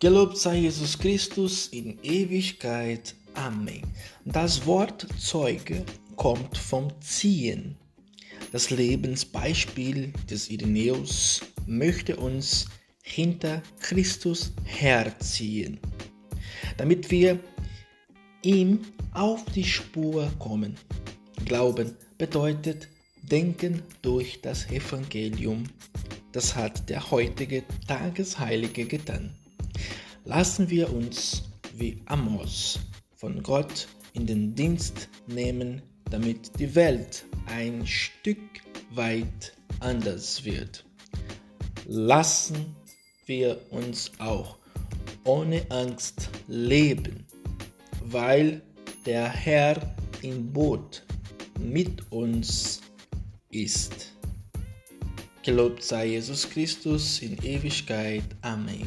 Gelobt sei Jesus Christus in Ewigkeit. Amen. Das Wort Zeuge kommt vom Ziehen. Das Lebensbeispiel des Irenäus möchte uns hinter Christus herziehen, damit wir ihm auf die Spur kommen. Glauben bedeutet Denken durch das Evangelium. Das hat der heutige Tagesheilige getan lassen wir uns wie Amos von Gott in den Dienst nehmen, damit die Welt ein Stück weit anders wird. Lassen wir uns auch ohne Angst leben, weil der Herr im Boot mit uns ist. Gelobt sei Jesus Christus in Ewigkeit. Amen.